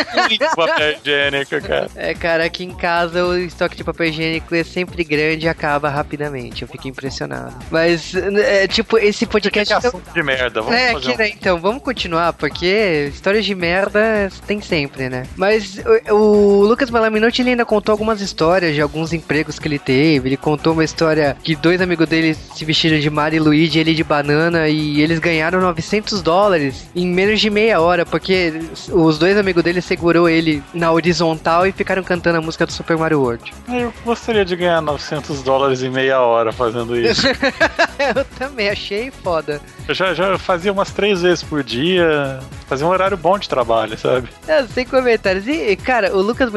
papel higiênico, cara. É, cara, aqui em casa o estoque de papel higiênico é sempre grande e acaba rapidamente. Eu fico impressionado. Mas, é, tipo, esse esse podcast. Que assunto de merda, vamos é, fazer um... então, vamos continuar, porque histórias de merda tem sempre, né? Mas o, o Lucas Malaminotti ele ainda contou algumas histórias de alguns empregos que ele teve. Ele contou uma história que dois amigos dele se vestiram de Mario e Luigi, ele de banana, e eles ganharam 900 dólares em menos de meia hora, porque os dois amigos dele segurou ele na horizontal e ficaram cantando a música do Super Mario World. Eu gostaria de ganhar 900 dólares em meia hora fazendo isso. eu também achei foda. Eu já, já fazia umas três vezes por dia, fazia um horário bom de trabalho, sabe? É, sem comentários. E, cara, o Lucas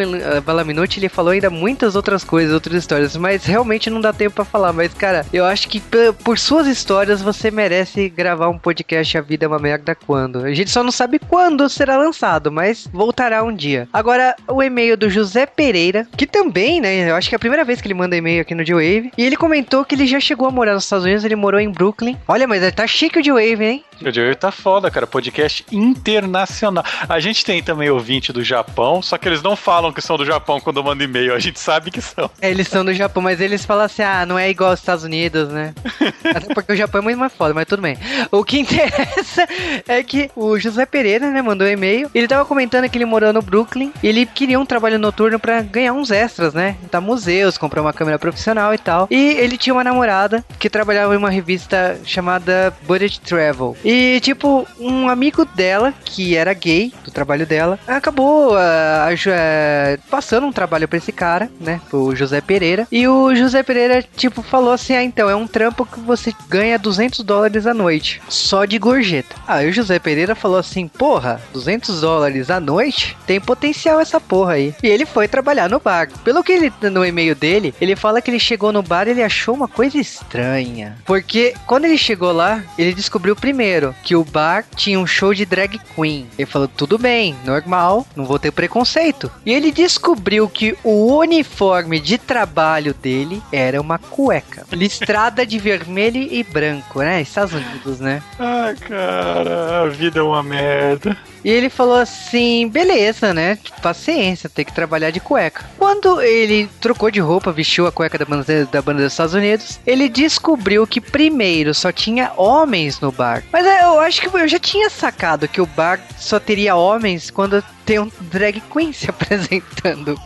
Balaminuti, ele falou ainda muitas outras coisas, outras histórias, mas realmente não dá tempo para falar. Mas, cara, eu acho que por suas histórias você merece gravar um podcast A Vida é uma Merda quando. A gente só não sabe quando será lançado, mas voltará um dia. Agora, o e-mail do José Pereira, que também, né, eu acho que é a primeira vez que ele manda e-mail aqui no G-Wave, e ele comentou que ele já chegou a morar nos Estados Unidos, ele morou em Brooklyn. Olha, mas tá chique o G-Wave, hein? O G-Wave tá foda, cara. Podcast internacional. A gente tem também ouvinte do Japão, só que eles não falam que são do Japão quando mandam e-mail. A gente sabe que são. É, eles são do Japão, mas eles falam assim: ah, não é igual aos Estados Unidos, né? Até porque o Japão é muito mais foda, mas tudo bem. O que interessa é que o José Pereira, né, mandou um e-mail. Ele tava comentando que ele morou no Brooklyn e ele queria um trabalho noturno para ganhar uns extras, né? Da museus, comprar uma câmera profissional e tal. E ele tinha uma namorada que trabalhava em uma revista chamada Budget Travel. E, tipo, um amigo dela, que era gay, do trabalho dela, acabou uh, uh, passando um trabalho pra esse cara, né? Pro José Pereira. E o José Pereira, tipo, falou assim: ah, então, é um trampo que você ganha 200 dólares a noite, só de gorjeta. Aí o José Pereira falou assim: porra, 200 dólares a noite? Tem potencial essa porra aí. E ele foi trabalhar no bar. Pelo que ele, no e-mail dele, ele fala que ele chegou no bar e ele achou uma coisa estranha. Porque quando ele chegou lá, ele descobriu primeiro que o bar tinha um show de drag queen. Ele falou: tudo bem, normal, não vou ter preconceito. E ele descobriu que o uniforme de trabalho dele era uma cueca. Listrada de vermelho e branco, né? Estados Unidos, né? Ah, cara, a vida é uma merda. E ele falou assim: beleza, né? Paciência, tem que trabalhar de cueca. Quando ele trocou de roupa, vestiu a cueca da banda, da banda dos Estados Unidos, ele descobriu que primeiro só tinha homens no bar. Mas eu acho que eu já tinha sacado que o bar só teria homens quando tem um drag queen se apresentando.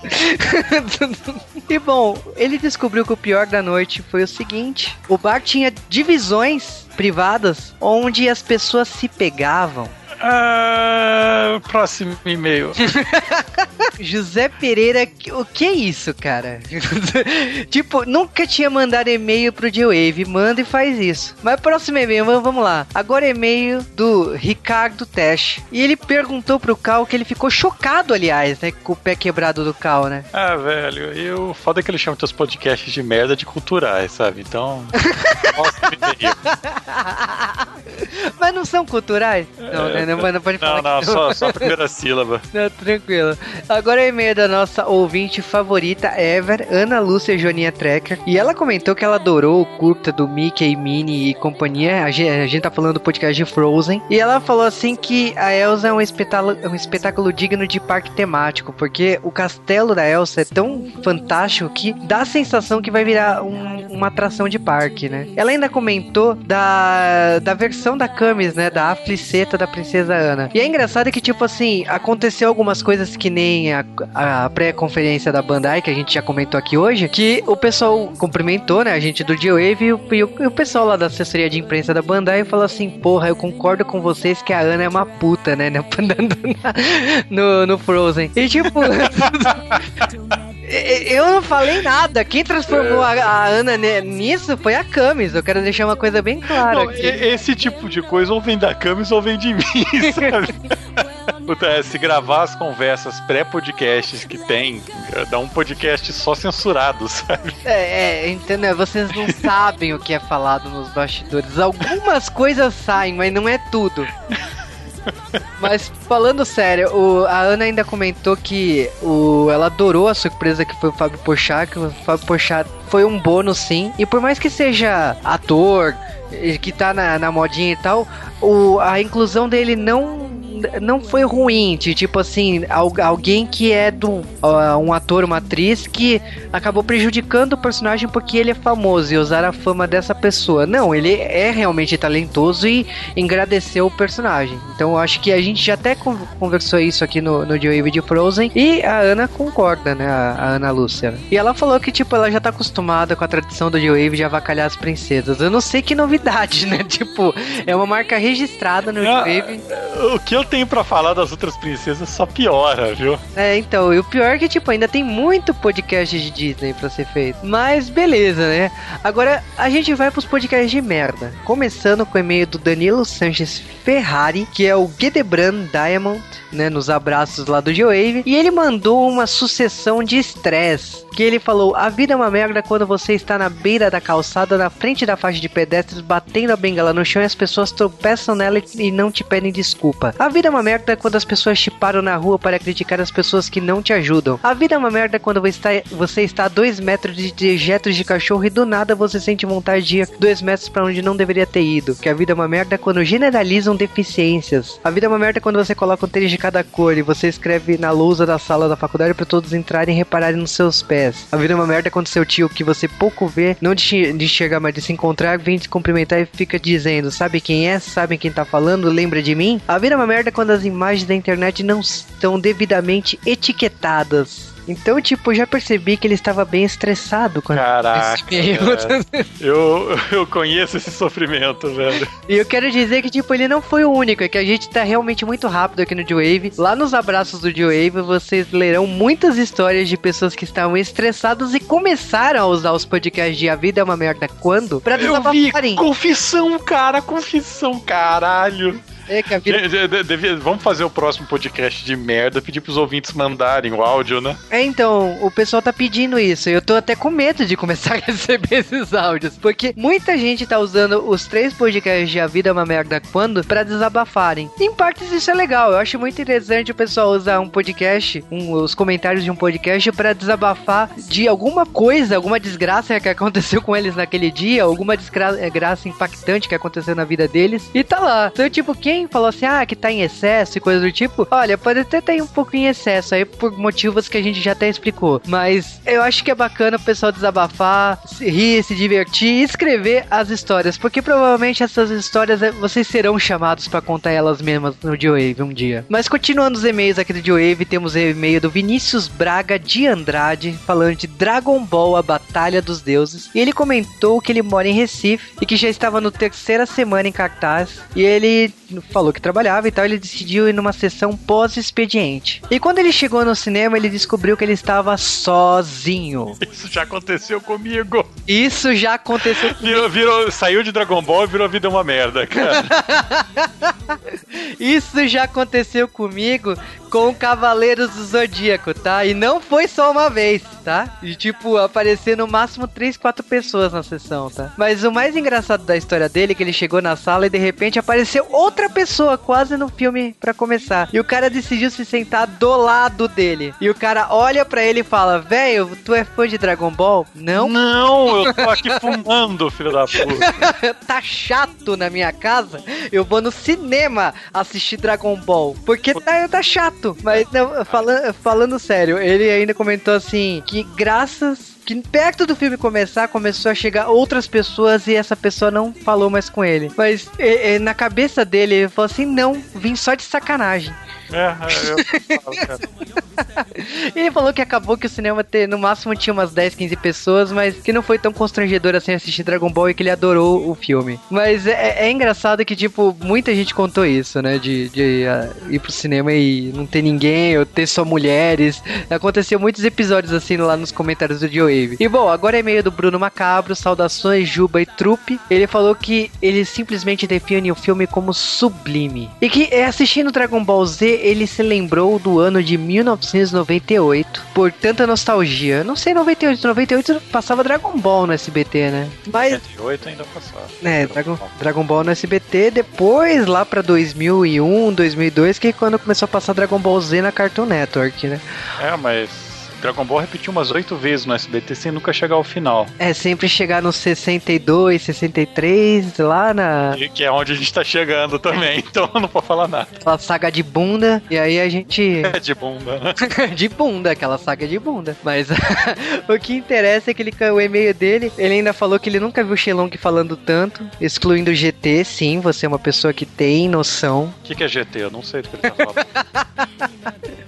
e bom, ele descobriu que o pior da noite foi o seguinte: o bar tinha divisões privadas onde as pessoas se pegavam. Uh, próximo e-mail. José Pereira, o que é isso, cara? tipo, nunca tinha mandado e-mail pro G-Wave. Manda e faz isso. Mas próximo e-mail, vamos lá. Agora e-mail do Ricardo Tesh. E ele perguntou pro Cal que ele ficou chocado, aliás, né? Com o pé quebrado do Cal, né? Ah, velho, eu foda é que ele chama teus podcasts de merda de culturais, sabe? Então. Mas não são culturais? Não, né? Não, não pode falar. Não, não, só, só a primeira sílaba. Não, tranquilo. Agora é e-mail da nossa ouvinte favorita ever, Ana Lúcia Joninha Trekker. E ela comentou que ela adorou o curta do Mickey, Minnie e companhia. A gente, a gente tá falando do podcast de Frozen. E ela falou assim que a Elsa é um espetáculo, um espetáculo digno de parque temático, porque o castelo da Elsa é tão fantástico que dá a sensação que vai virar um, uma atração de parque, né? Ela ainda comentou da, da versão da Camis, né? Da afliceta da princesa Ana. E é engraçado que, tipo assim, aconteceu algumas coisas que nem a, a pré-conferência da Bandai, que a gente já comentou aqui hoje, que o pessoal cumprimentou, né? A gente do G-Wave e, o, e o pessoal lá da assessoria de imprensa da Bandai falou assim: porra, eu concordo com vocês que a Ana é uma puta, né? No, no Frozen. E tipo. Eu não falei nada. Quem transformou a, a, Ana nisso foi a Camis. Eu quero deixar uma coisa bem clara. Não, aqui. Esse tipo de coisa ou vem da Camis ou vem de mim, sabe? Puta, é, se gravar as conversas pré-podcasts que tem, dá um podcast só censurado, sabe? É, é, entendeu? Vocês não sabem o que é falado nos bastidores. Algumas coisas saem, mas não é tudo. Mas falando sério, o, a Ana ainda comentou que o, ela adorou a surpresa que foi o Fábio Pochá, que o Fábio Pochá foi um bônus sim. E por mais que seja ator, que tá na, na modinha e tal, o, a inclusão dele não não foi ruim, de, tipo assim, alguém que é do uh, um ator, uma atriz que acabou prejudicando o personagem porque ele é famoso e usar a fama dessa pessoa. Não, ele é realmente talentoso e engrandeceu o personagem. Então eu acho que a gente já até conversou isso aqui no, no Joey de Frozen e a Ana concorda, né? A, a Ana Lúcia. E ela falou que, tipo, ela já tá acostumada com a tradição do Joey de avacalhar as princesas. Eu não sei que novidade, né? Tipo, é uma marca registrada no ah, Joey. O que eu tenho para falar das outras princesas só piora, viu? É, então, e o pior é que, tipo, ainda tem muito podcast de Disney pra ser feito. Mas beleza, né? Agora a gente vai pros podcasts de merda. Começando com o e-mail do Danilo Sanches Ferrari, que é o Gedebrand Diamond, né? Nos abraços lá do G-Wave. E ele mandou uma sucessão de estresse. Que ele falou: A vida é uma merda quando você está na beira da calçada, na frente da faixa de pedestres, batendo a bengala no chão e as pessoas tropeçam nela e não te pedem desculpa. A vida é uma merda quando as pessoas te param na rua para criticar as pessoas que não te ajudam. A vida é uma merda quando você está, você está a dois metros de dejetos de cachorro e do nada você sente vontade de ir dois metros para onde não deveria ter ido. Que a vida é uma merda quando generalizam deficiências. A vida é uma merda quando você coloca um tênis de cada cor e você escreve na lousa da sala da faculdade para todos entrarem e repararem nos seus pés. A vida é uma merda quando seu tio, que você pouco vê, não de, chegar, mas de se encontrar, vem te cumprimentar e fica dizendo: Sabe quem é? Sabe quem tá falando? Lembra de mim? A vida é uma merda quando as imagens da internet não estão devidamente etiquetadas. Então, tipo, já percebi que ele estava bem estressado com Caraca, esse eu, eu conheço esse sofrimento, velho. E eu quero dizer que, tipo, ele não foi o único, é que a gente tá realmente muito rápido aqui no D-Wave. Lá nos abraços do D-Wave, vocês lerão muitas histórias de pessoas que estavam estressadas e começaram a usar os podcasts de A Vida é uma Merda Quando pra desabafarem. Confissão, cara, confissão, caralho. É, que a vida... Devia, vamos fazer o próximo podcast de merda, pedir pros ouvintes mandarem o áudio, né? É, então, o pessoal tá pedindo isso. Eu tô até com medo de começar a receber esses áudios. Porque muita gente tá usando os três podcasts de A Vida é uma Merda Quando pra desabafarem. Em partes isso é legal. Eu acho muito interessante o pessoal usar um podcast, um, os comentários de um podcast para desabafar de alguma coisa, alguma desgraça que aconteceu com eles naquele dia, alguma desgraça impactante que aconteceu na vida deles. E tá lá. Então, tipo, quem falou assim, ah, que tá em excesso e coisa do tipo, olha, pode até ter um pouco em excesso aí por motivos que a gente já até explicou. Mas eu acho que é bacana o pessoal desabafar, se rir, se divertir e escrever as histórias, porque provavelmente essas histórias eh, vocês serão chamados para contar elas mesmas no Wave um dia. Mas continuando os e-mails aqui do Wave, temos o e-mail do Vinícius Braga de Andrade falando de Dragon Ball A Batalha dos Deuses. E ele comentou que ele mora em Recife e que já estava no terceira semana em cartaz. E ele falou que trabalhava e tal, ele decidiu ir numa sessão pós-expediente. E quando ele chegou no cinema, ele descobriu que ele estava sozinho. Isso já aconteceu comigo. Isso já aconteceu comigo. Virou, virou, saiu de Dragon Ball e virou vida uma merda, cara. Isso já aconteceu comigo com Cavaleiros do Zodíaco, tá? E não foi só uma vez, tá? E tipo, aparecer no máximo 3, 4 pessoas na sessão, tá? Mas o mais engraçado da história dele é que ele chegou na sala e de repente apareceu outra pessoa quase no filme para começar. E o cara decidiu se sentar do lado dele. E o cara olha para ele e fala: "Velho, tu é fã de Dragon Ball?" Não. Não, eu tô aqui fumando, filho da puta. tá chato na minha casa. Eu vou no cinema assistir Dragon Ball, porque tá, tá chato Mas não, falando sério, ele ainda comentou assim que graças que perto do filme começar, começou a chegar outras pessoas e essa pessoa não falou mais com ele. Mas e, e, na cabeça dele, ele falou assim: não, vim só de sacanagem. É, eu falo, Ele falou que acabou que o cinema ter, no máximo tinha umas 10, 15 pessoas, mas que não foi tão constrangedor assim assistir Dragon Ball e que ele adorou o filme. Mas é, é engraçado que, tipo, muita gente contou isso, né? De, de uh, ir pro cinema e não ter ninguém, ou ter só mulheres. Aconteceu muitos episódios assim lá nos comentários do Joe E bom, agora é meio do Bruno Macabro, saudações, Juba e Trupe. Ele falou que ele simplesmente define o filme como sublime. E que é, assistindo Dragon Ball Z, ele se lembrou do ano de 1998 por tanta nostalgia. Não sei, 98, 98 passava Dragon Ball no SBT, né? Mas 98 ainda passava. É, Dragon, Dragon Ball no SBT, depois lá para 2001, 2002, que é quando começou a passar Dragon Ball Z na Cartoon Network, né? É, mas Dragon Ball repetiu umas oito vezes no SBT sem nunca chegar ao final. É sempre chegar no 62, 63, lá na. Que, que é onde a gente tá chegando também, então eu não vou falar nada. Aquela saga de bunda, e aí a gente. É de bunda, né? de bunda, aquela saga de bunda. Mas o que interessa é que ele, o e-mail dele, ele ainda falou que ele nunca viu o Shenlong falando tanto, excluindo o GT. Sim, você é uma pessoa que tem noção. O que, que é GT? Eu não sei do que ele tá falando.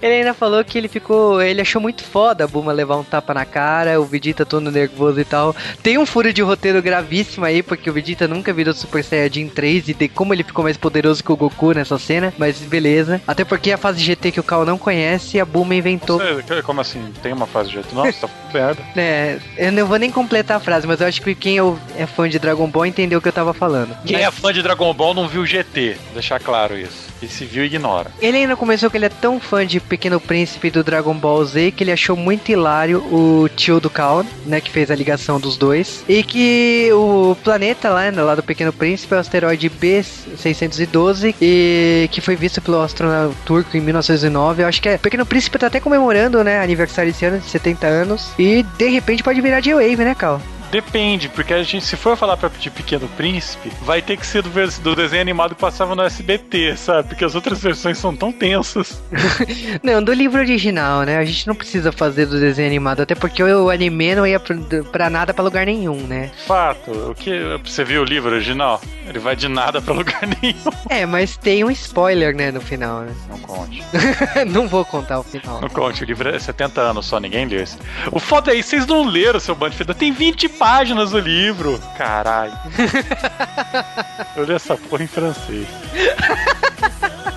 ele ainda falou que ele ficou. Ele achou muito foda a Buma levar um tapa na cara, o Vegeta todo nervoso e tal. Tem um furo de roteiro gravíssimo aí, porque o Vegeta nunca virou Super Saiyajin 3 e de como ele ficou mais poderoso que o Goku nessa cena, mas beleza. Até porque a fase GT que o Cal não conhece, a Buma inventou. Sei, como assim? Tem uma fase GT? Nossa, tá merda. É, eu não vou nem completar a frase, mas eu acho que quem é fã de Dragon Ball entendeu o que eu tava falando. Quem mas... é fã de Dragon Ball não viu GT, vou deixar claro isso. Quem se viu, ignora. Ele ainda começou que ele é tão fã de Pequeno Príncipe do Dragon Ball Z que ele achou muito hilário o tio do Cal, né, que fez a ligação dos dois. E que o planeta lá, né, lá do Pequeno Príncipe é o asteroide B612 e que foi visto pelo astronauta turco em 1909. Eu acho que é. Pequeno Príncipe tá até comemorando, né, aniversário esse ano de 70 anos. E de repente pode virar J-Wave, né, Cal? Depende, porque a gente, se for falar pra de Pequeno Príncipe, vai ter que ser do, do desenho animado que passava no SBT, sabe? Porque as outras versões são tão tensas. não, do livro original, né? A gente não precisa fazer do desenho animado, até porque o anime não ia pra, pra nada pra lugar nenhum, né? Fato. O que você viu o livro original? Ele vai de nada pra lugar nenhum. É, mas tem um spoiler, né, no final, né? Não conte. não vou contar o final. Não conte, o livro é 70 anos só, ninguém leu esse. O foda é isso, vocês não leram, seu bando de fita. Tem 20 páginas do livro. Caralho. Eu li essa porra em francês.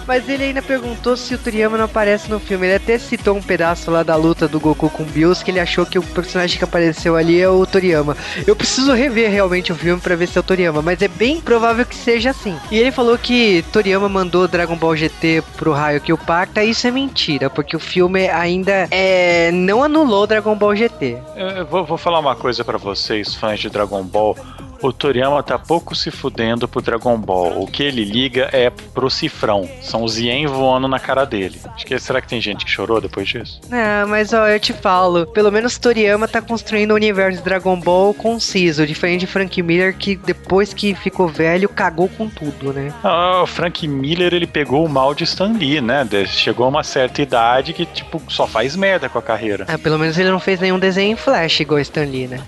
Mas ele ainda perguntou se o Toriyama não aparece no filme. Ele até citou um pedaço lá da luta do Goku com o Bills, que ele achou que o personagem que apareceu ali é o Toriyama. Eu preciso rever realmente o filme para ver se é o Toriyama, mas é bem provável que seja assim. E ele falou que Toriyama mandou Dragon Ball GT pro raio que o pacta. Isso é mentira, porque o filme ainda é, não anulou Dragon Ball GT. Eu vou, vou falar uma coisa para vocês, fãs de Dragon Ball o Toriyama tá pouco se fudendo pro Dragon Ball. O que ele liga é pro cifrão. São os ien voando na cara dele. Acho que será que tem gente que chorou depois disso? É, mas ó, eu te falo, pelo menos Toriyama tá construindo o universo de Dragon Ball conciso, diferente de Frank Miller que depois que ficou velho cagou com tudo, né? Ah, o Frank Miller ele pegou o mal de Stan Lee, né? Chegou a uma certa idade que tipo só faz merda com a carreira. É, pelo menos ele não fez nenhum desenho em flash igual Stan Lee, né?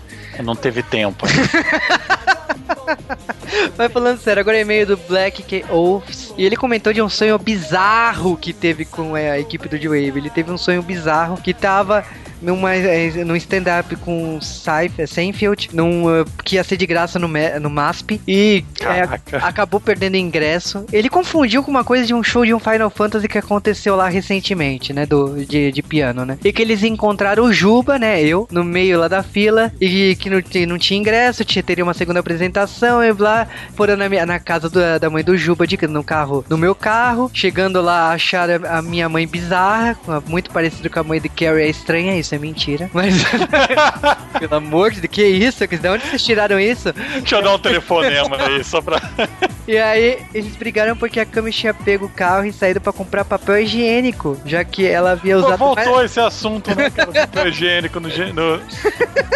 Não teve tempo. Mas falando sério, agora é e-mail do Black K. Oaths. E ele comentou de um sonho bizarro que teve com é, a equipe do D-Wave. Ele teve um sonho bizarro que tava numa, é, num stand-up com Seinfeld, num, uh, que ia ser de graça no, no MASP, e é, acabou perdendo ingresso. Ele confundiu com uma coisa de um show de um Final Fantasy que aconteceu lá recentemente, né, do, de, de piano, né? E que eles encontraram o Juba, né, eu, no meio lá da fila, e que não, não tinha ingresso, tinha, teria uma segunda apresentação, e blá, foram na, minha, na casa do, da mãe do Juba, de, no carro, no meu carro, chegando lá, acharam a minha mãe bizarra, muito parecido com a mãe de Carrie, é estranha isso, isso é mentira. Mas. Pelo amor de Deus, que isso? De onde vocês tiraram isso? Deixa eu dar um telefonema aí, só pra. e aí, eles brigaram porque a Kami tinha pego o carro e saído pra comprar papel higiênico, já que ela havia usado. Voltou mais... esse assunto, né, cara? papel higiênico no. no...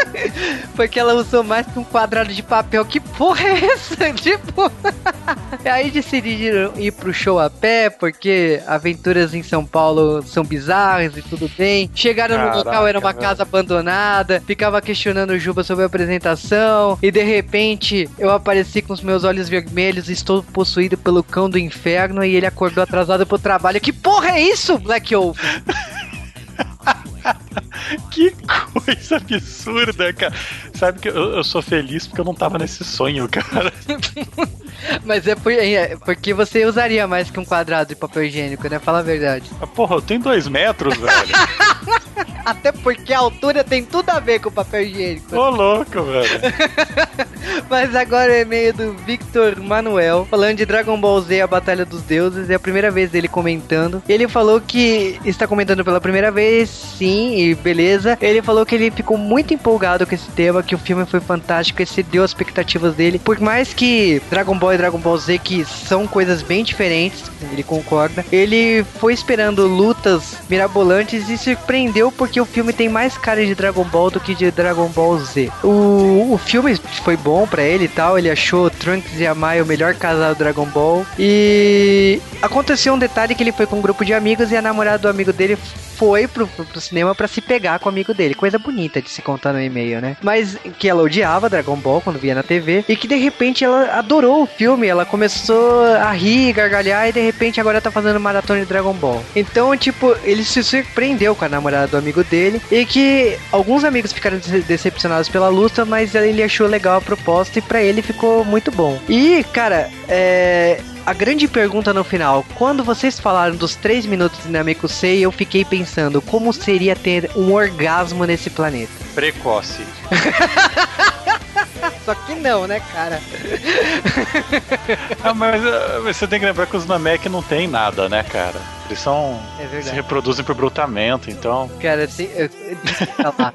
porque ela usou mais que um quadrado de papel. Que porra é essa? Tipo. e aí decidiram ir pro show a pé, porque aventuras em São Paulo são bizarras e tudo bem. Chegaram no local era uma casa abandonada, ficava questionando o Juba sobre a apresentação, e de repente eu apareci com os meus olhos vermelhos estou possuído pelo cão do inferno e ele acordou atrasado pro trabalho. Que porra é isso, Black Wolf? que coisa absurda, cara. Sabe que eu, eu, sou feliz porque eu não tava nesse sonho, cara. Mas é, por, é, porque você usaria mais que um quadrado de papel higiênico, né? Fala a verdade. Ah, porra, eu tenho dois metros, velho. Até porque a altura tem tudo a ver com o papel higiênico. Ô, louco, velho. Mas agora o e-mail do Victor Manuel, falando de Dragon Ball Z, a Batalha dos Deuses, é a primeira vez dele comentando. Ele falou que está comentando pela primeira vez, sim, e beleza. Ele falou que ele ficou muito empolgado com esse tema, que o filme foi fantástico, excedeu as expectativas dele. Por mais que Dragon Ball e Dragon Ball Z, que são coisas bem diferentes, ele concorda, ele foi esperando lutas mirabolantes e surpreendeu porque o filme tem mais cara de Dragon Ball do que de Dragon Ball Z. O, o filme foi bom para ele e tal, ele achou Trunks e Amai o melhor casal do Dragon Ball. E aconteceu um detalhe que ele foi com um grupo de amigos e a namorada do amigo dele foi pro, pro cinema para se pegar com o amigo dele. Coisa bonita de se contar no e-mail, né? Mas que ela odiava Dragon Ball quando via na TV e que de repente ela adorou o filme. Ela começou a rir, gargalhar e de repente agora tá fazendo maratona de Dragon Ball. Então, tipo, ele se surpreendeu com a namorada do amigo dele e que alguns amigos ficaram decepcionados pela luta, mas ele achou legal a proposta e para ele ficou muito bom. E, cara, é a grande pergunta no final, quando vocês falaram dos 3 minutos de Nameku Sei, eu fiquei pensando como seria ter um orgasmo nesse planeta. Precoce. Só que não, né, cara? ah, mas uh, você tem que lembrar que os Namek não tem nada, né, cara? Eles são. É se reproduzem por brutamento, então. Cara, assim, eu,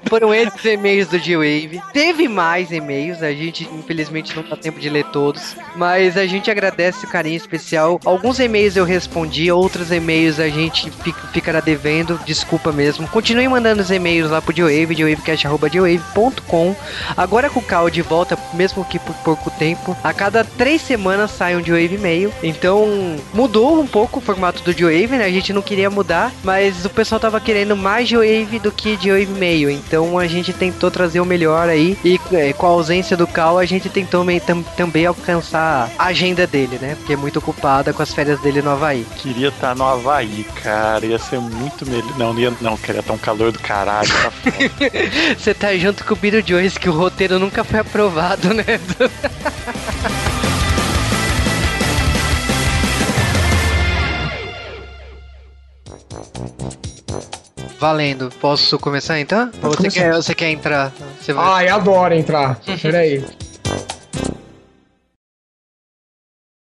foram esses e-mails do G-Wave. Teve mais e-mails, a gente infelizmente não dá tempo de ler todos. Mas a gente agradece o carinho especial. Alguns e-mails eu respondi, outros e-mails a gente fica, ficará devendo. Desculpa mesmo. Continue mandando os e-mails lá pro G-Wave, gwavecast.com. Agora com o Cal de volta, mesmo que por pouco tempo. A cada três semanas sai um G-Wave e-mail. Então mudou um pouco o formato do G-Wave, né? A gente não queria mudar, mas o pessoal tava querendo mais G-Wave do que G-Wave meio. Então a gente tentou trazer o melhor aí. E é, com a ausência do Cal, a gente tentou tam, também alcançar a agenda dele, né? Porque é muito ocupada com as férias dele no Havaí. Queria estar tá no Havaí, cara. Ia ser muito melhor. Não, não ia, não. Queria estar um calor do caralho. Tá Você tá junto com o Beetlejuice, Joyce, que o roteiro nunca foi aprovado, né? Valendo. Posso começar então? Ou você quer, você quer entrar? Você vai... Ai, adoro entrar. Peraí.